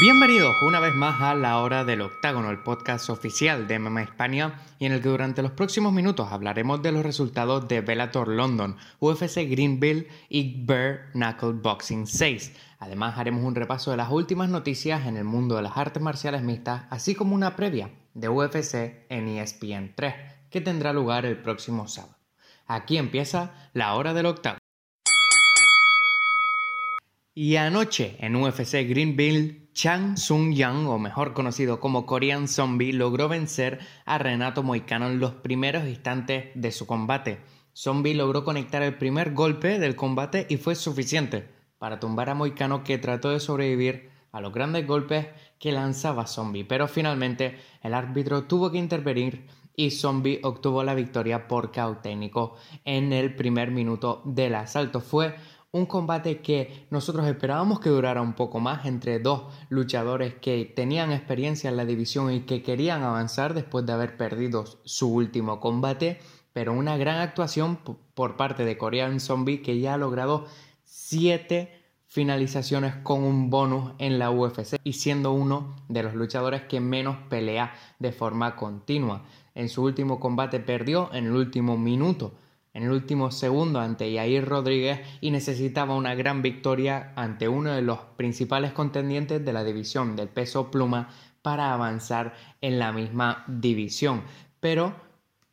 Bienvenidos una vez más a La Hora del Octágono, el podcast oficial de MMA España y en el que durante los próximos minutos hablaremos de los resultados de Bellator London, UFC Greenville y Bare Knuckle Boxing 6. Además haremos un repaso de las últimas noticias en el mundo de las artes marciales mixtas, así como una previa de UFC en ESPN 3, que tendrá lugar el próximo sábado. Aquí empieza La Hora del Octágono. Y anoche en UFC Greenville, Chang Sung Yang, o mejor conocido como Korean Zombie, logró vencer a Renato Moicano en los primeros instantes de su combate. Zombie logró conectar el primer golpe del combate y fue suficiente para tumbar a Moicano que trató de sobrevivir a los grandes golpes que lanzaba Zombie, pero finalmente el árbitro tuvo que intervenir y Zombie obtuvo la victoria por caos técnico en el primer minuto del asalto. Fue un combate que nosotros esperábamos que durara un poco más entre dos luchadores que tenían experiencia en la división y que querían avanzar después de haber perdido su último combate, pero una gran actuación por parte de Korean Zombie que ya ha logrado siete finalizaciones con un bonus en la UFC y siendo uno de los luchadores que menos pelea de forma continua. En su último combate perdió en el último minuto en el último segundo ante Yair Rodríguez y necesitaba una gran victoria ante uno de los principales contendientes de la división del peso pluma para avanzar en la misma división. Pero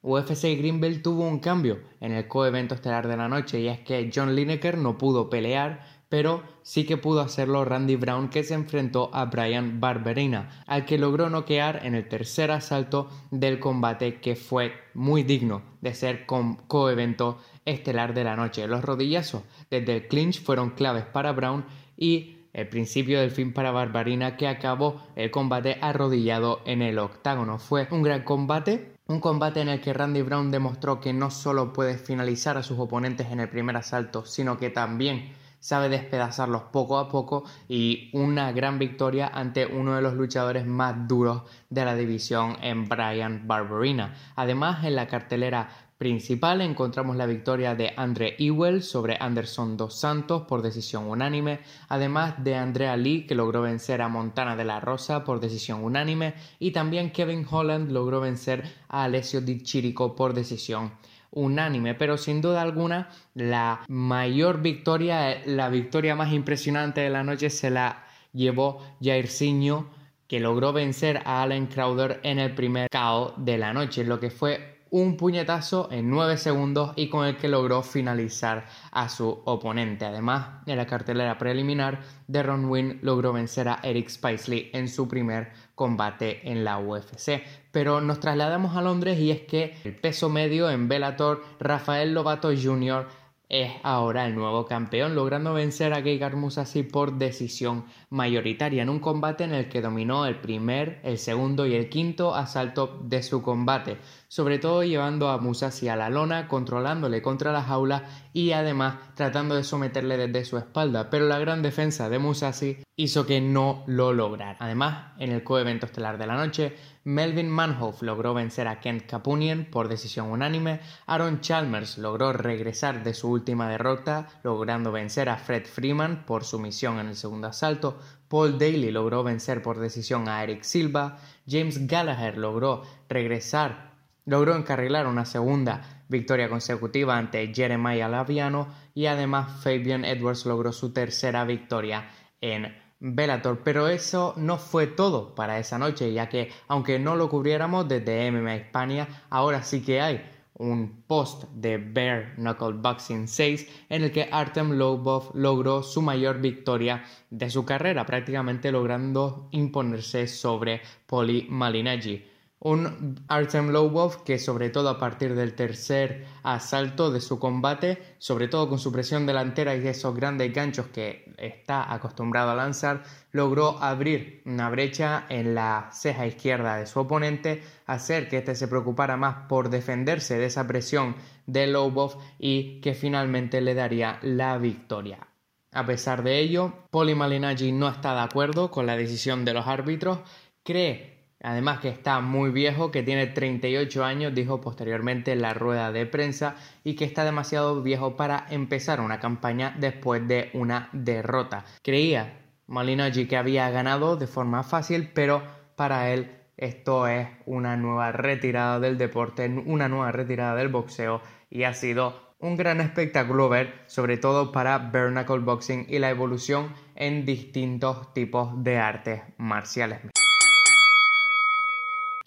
UFC Greenbelt tuvo un cambio en el coevento estelar de la noche y es que John Lineker no pudo pelear pero sí que pudo hacerlo Randy Brown que se enfrentó a Brian Barberina, al que logró noquear en el tercer asalto del combate que fue muy digno de ser coevento estelar de la noche. Los rodillazos desde el clinch fueron claves para Brown y el principio del fin para Barberina que acabó el combate arrodillado en el octágono. Fue un gran combate, un combate en el que Randy Brown demostró que no solo puede finalizar a sus oponentes en el primer asalto, sino que también sabe despedazarlos poco a poco y una gran victoria ante uno de los luchadores más duros de la división en Brian Barberina. Además, en la cartelera principal encontramos la victoria de Andre Ewell sobre Anderson dos Santos por decisión unánime, además de Andrea Lee que logró vencer a Montana de la Rosa por decisión unánime y también Kevin Holland logró vencer a Alessio Di Chirico por decisión unánime, pero sin duda alguna la mayor victoria, la victoria más impresionante de la noche se la llevó Jairzinho que logró vencer a Allen Crowder en el primer KO de la noche, lo que fue un puñetazo en 9 segundos y con el que logró finalizar a su oponente. Además, en la cartelera preliminar, Deron Wynn logró vencer a Eric Spicely en su primer combate en la UFC. Pero nos trasladamos a Londres y es que el peso medio en Bellator, Rafael Lobato Jr es ahora el nuevo campeón, logrando vencer a Gegard Mousasi por decisión mayoritaria en un combate en el que dominó el primer, el segundo y el quinto asalto de su combate, sobre todo llevando a Musasi a la lona, controlándole contra la jaula y además tratando de someterle desde su espalda, pero la gran defensa de Musasi hizo que no lo lograra. Además, en el coevento estelar de la noche, Melvin Manhoff logró vencer a Kent Capunian por decisión unánime, Aaron Chalmers logró regresar de su última derrota, logrando vencer a Fred Freeman por sumisión en el segundo asalto, Paul Daly logró vencer por decisión a Eric Silva, James Gallagher logró regresar, logró encarrilar una segunda victoria consecutiva ante Jeremiah Laviano y además Fabian Edwards logró su tercera victoria en Bellator, pero eso no fue todo para esa noche, ya que aunque no lo cubriéramos desde MMA España, ahora sí que hay un post de Bare Knuckle Boxing 6 en el que Artem Lobov logró su mayor victoria de su carrera, prácticamente logrando imponerse sobre Poli Malignaggi. Un Artem Lobov que sobre todo a partir del tercer asalto de su combate, sobre todo con su presión delantera y esos grandes ganchos que está acostumbrado a lanzar, logró abrir una brecha en la ceja izquierda de su oponente, hacer que éste se preocupara más por defenderse de esa presión de Lobov y que finalmente le daría la victoria. A pesar de ello, Poli Malignaggi no está de acuerdo con la decisión de los árbitros, cree Además que está muy viejo, que tiene 38 años, dijo posteriormente en la rueda de prensa, y que está demasiado viejo para empezar una campaña después de una derrota. Creía Malinaji que había ganado de forma fácil, pero para él esto es una nueva retirada del deporte, una nueva retirada del boxeo y ha sido un gran espectáculo ver, sobre todo para bare boxing y la evolución en distintos tipos de artes marciales.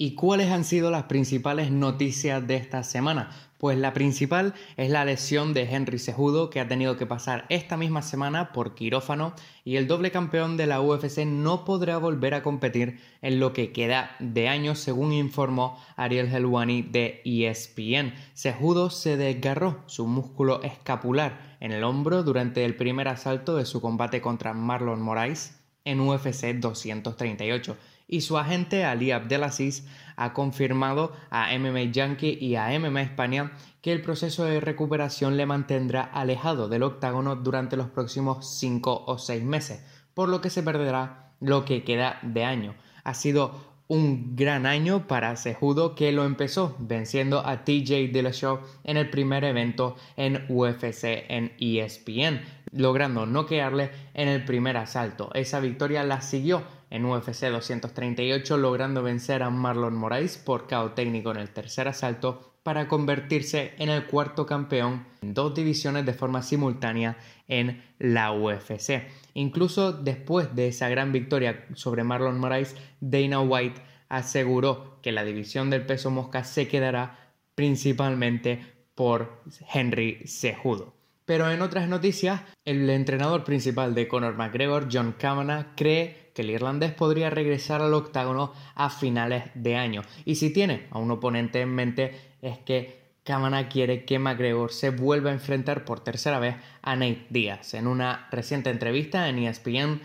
¿Y cuáles han sido las principales noticias de esta semana? Pues la principal es la lesión de Henry Sejudo que ha tenido que pasar esta misma semana por quirófano y el doble campeón de la UFC no podrá volver a competir en lo que queda de año según informó Ariel Helwani de ESPN. Sejudo se desgarró su músculo escapular en el hombro durante el primer asalto de su combate contra Marlon Moraes en UFC 238 y su agente Ali Abdelaziz ha confirmado a MMA Yankee y a MMA España que el proceso de recuperación le mantendrá alejado del octágono durante los próximos 5 o 6 meses, por lo que se perderá lo que queda de año. Ha sido un gran año para Sejudo que lo empezó venciendo a TJ Dillashaw en el primer evento en UFC en ESPN, logrando noquearle en el primer asalto. Esa victoria la siguió en UFC 238 logrando vencer a Marlon Moraes por KO técnico en el tercer asalto para convertirse en el cuarto campeón en dos divisiones de forma simultánea en la UFC. Incluso después de esa gran victoria sobre Marlon Moraes, Dana White aseguró que la división del peso mosca se quedará principalmente por Henry Cejudo. Pero en otras noticias, el entrenador principal de Conor McGregor, John Kavanagh, cree que el irlandés podría regresar al octágono a finales de año. Y si tiene a un oponente en mente, es que Kavanagh quiere que McGregor se vuelva a enfrentar por tercera vez a Nate Diaz. En una reciente entrevista en ESPN,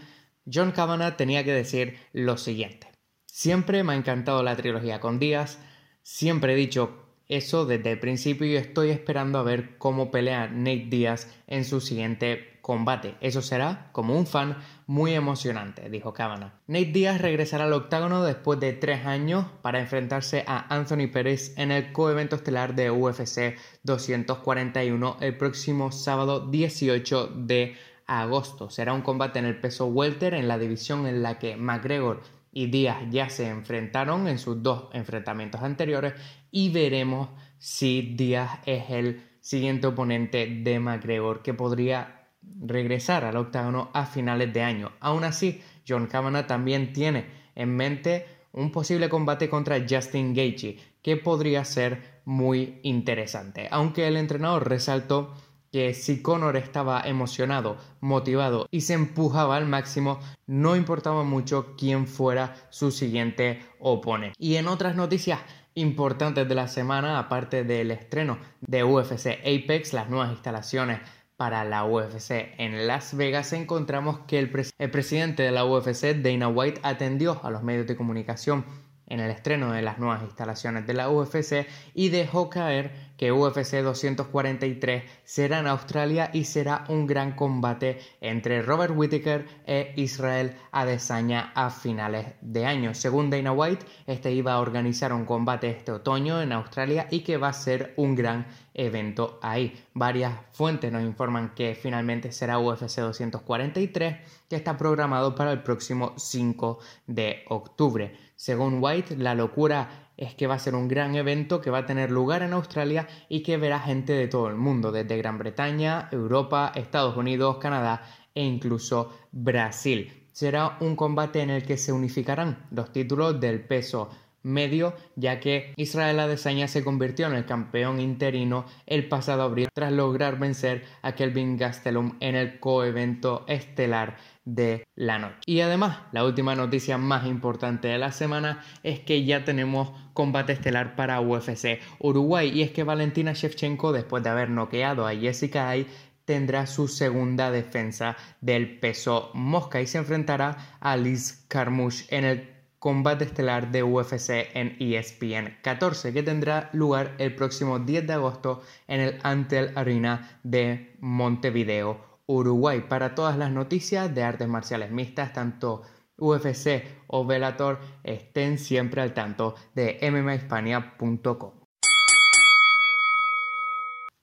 John Kavanagh tenía que decir lo siguiente. Siempre me ha encantado la trilogía con Diaz, siempre he dicho eso desde el principio y estoy esperando a ver cómo pelea Nate Diaz en su siguiente combate. Eso será, como un fan, muy emocionante, dijo Kavanagh. Nate Diaz regresará al octágono después de tres años para enfrentarse a Anthony Pérez en el coevento estelar de UFC 241 el próximo sábado 18 de agosto. Será un combate en el peso welter en la división en la que McGregor y Díaz ya se enfrentaron en sus dos enfrentamientos anteriores y veremos si Díaz es el siguiente oponente de McGregor que podría regresar al octágono a finales de año. Aún así, John Kavanagh también tiene en mente un posible combate contra Justin Gaethje que podría ser muy interesante, aunque el entrenador resaltó que si Conor estaba emocionado, motivado y se empujaba al máximo, no importaba mucho quién fuera su siguiente oponente. Y en otras noticias importantes de la semana, aparte del estreno de UFC Apex, las nuevas instalaciones para la UFC en Las Vegas, encontramos que el presidente de la UFC, Dana White, atendió a los medios de comunicación en el estreno de las nuevas instalaciones de la UFC y dejó caer que UFC 243 será en Australia y será un gran combate entre Robert Whittaker e Israel Adesanya a finales de año. Según Dana White, este iba a organizar un combate este otoño en Australia y que va a ser un gran evento ahí. Varias fuentes nos informan que finalmente será UFC 243 que está programado para el próximo 5 de octubre. Según White, la locura es que va a ser un gran evento que va a tener lugar en Australia y que verá gente de todo el mundo, desde Gran Bretaña, Europa, Estados Unidos, Canadá e incluso Brasil. Será un combate en el que se unificarán los títulos del peso medio, ya que Israel Adesanya se convirtió en el campeón interino el pasado abril tras lograr vencer a Kelvin Gastelum en el coevento estelar de la noche. Y además, la última noticia más importante de la semana es que ya tenemos combate estelar para UFC Uruguay y es que Valentina Shevchenko, después de haber noqueado a Jessica Ay, tendrá su segunda defensa del peso mosca y se enfrentará a Liz Carmouche en el combate estelar de UFC en ESPN 14 que tendrá lugar el próximo 10 de agosto en el Antel Arena de Montevideo Uruguay para todas las noticias de artes marciales mixtas, tanto UFC o Velator, estén siempre al tanto de mmahispania.com.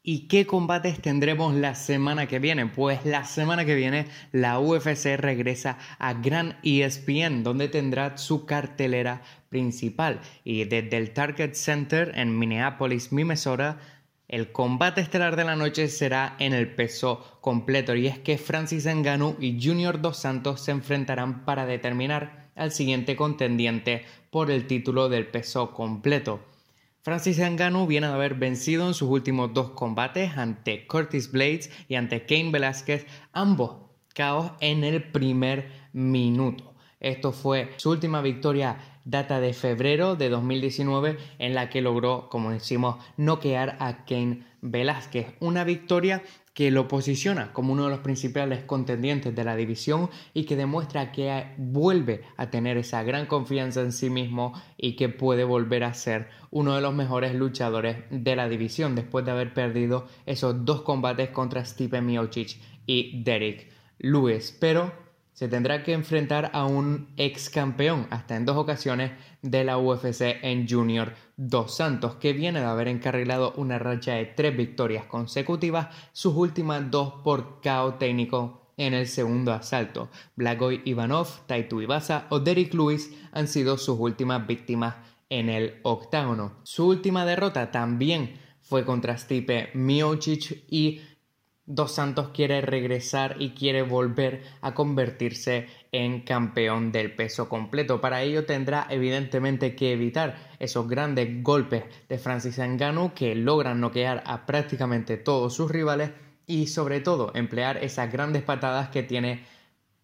¿Y qué combates tendremos la semana que viene? Pues la semana que viene la UFC regresa a Gran ESPN, donde tendrá su cartelera principal. Y desde el Target Center en Minneapolis, Minnesota, el combate estelar de la noche será en el peso completo. Y es que Francis Ngannou y Junior Dos Santos se enfrentarán para determinar al siguiente contendiente por el título del peso completo. Francis Ngannou viene de haber vencido en sus últimos dos combates ante Curtis Blades y ante Kane Velázquez, ambos caos en el primer minuto. Esto fue su última victoria data de febrero de 2019 en la que logró, como decimos, noquear a Kane Velázquez. Una victoria que lo posiciona como uno de los principales contendientes de la división y que demuestra que vuelve a tener esa gran confianza en sí mismo y que puede volver a ser uno de los mejores luchadores de la división después de haber perdido esos dos combates contra Stipe Miocic y Derek Lewis. Pero se tendrá que enfrentar a un ex campeón hasta en dos ocasiones de la UFC en Junior Dos Santos, que viene de haber encarrilado una racha de tres victorias consecutivas, sus últimas dos por KO técnico en el segundo asalto. Blagoy Ivanov, Taito Ibasa o Derek Lewis han sido sus últimas víctimas en el octágono. Su última derrota también fue contra Stipe Miocic y Dos Santos quiere regresar y quiere volver a convertirse en campeón del peso completo. Para ello tendrá evidentemente que evitar esos grandes golpes de Francis Ngannou que logran noquear a prácticamente todos sus rivales y sobre todo emplear esas grandes patadas que tiene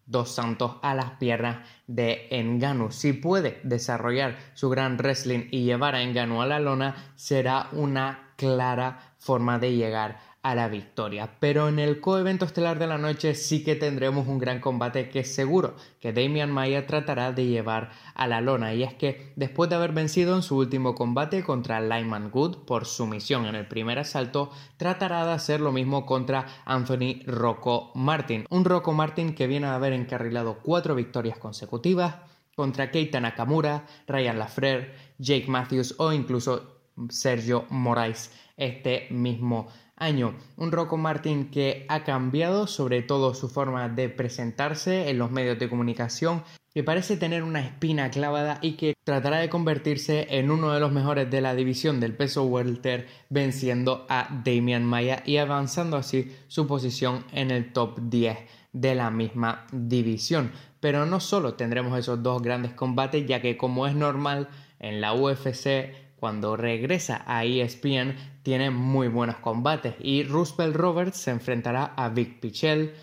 Dos Santos a las piernas de Ngannou. Si puede desarrollar su gran wrestling y llevar a Ngannou a la lona, será una clara forma de llegar a la victoria. Pero en el coevento estelar de la noche sí que tendremos un gran combate que seguro que Damian Maya tratará de llevar a la lona. Y es que después de haber vencido en su último combate contra Lyman Good por sumisión en el primer asalto, tratará de hacer lo mismo contra Anthony Rocco Martin. Un Rocco Martin que viene a haber encarrilado cuatro victorias consecutivas contra Keita Nakamura, Ryan Lafrere, Jake Matthews o incluso Sergio Moraes este mismo año. Un Rocco Martin que ha cambiado sobre todo su forma de presentarse en los medios de comunicación, que parece tener una espina clavada y que tratará de convertirse en uno de los mejores de la división del peso welter, venciendo a Damian Maya y avanzando así su posición en el top 10 de la misma división. Pero no solo tendremos esos dos grandes combates, ya que como es normal en la UFC cuando regresa a ESPN tiene muy buenos combates y Roosevelt Roberts se enfrentará a Vic Pichel.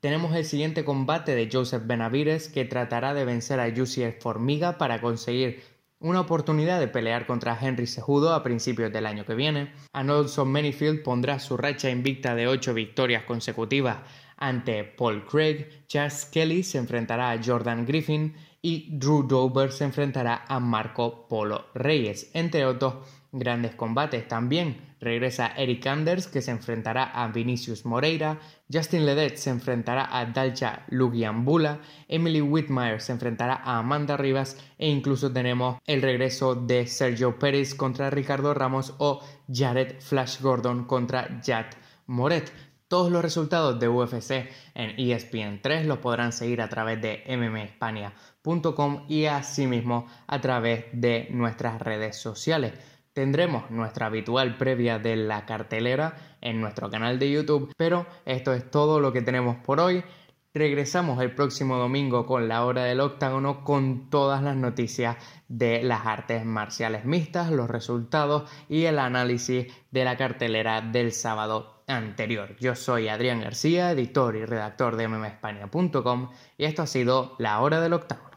Tenemos el siguiente combate de Joseph Benavides que tratará de vencer a Jussier Formiga para conseguir una oportunidad de pelear contra Henry Sejudo a principios del año que viene. Anolson Manyfield pondrá su racha invicta de 8 victorias consecutivas ante Paul Craig. Chas Kelly se enfrentará a Jordan Griffin y Drew Dober se enfrentará a Marco Polo Reyes, entre otros grandes combates. También regresa Eric Anders que se enfrentará a Vinicius Moreira, Justin Ledet se enfrentará a Dalcha Lugiambula, Emily Whitmire se enfrentará a Amanda Rivas e incluso tenemos el regreso de Sergio Pérez contra Ricardo Ramos o Jared Flash Gordon contra Jad Moret. Todos los resultados de UFC en ESPN 3 los podrán seguir a través de mmespania.com y asimismo a través de nuestras redes sociales. Tendremos nuestra habitual previa de la cartelera en nuestro canal de YouTube, pero esto es todo lo que tenemos por hoy. Regresamos el próximo domingo con la hora del octágono con todas las noticias de las artes marciales mixtas, los resultados y el análisis de la cartelera del sábado anterior. Yo soy Adrián García, editor y redactor de mmespania.com y esto ha sido La Hora del Octágono.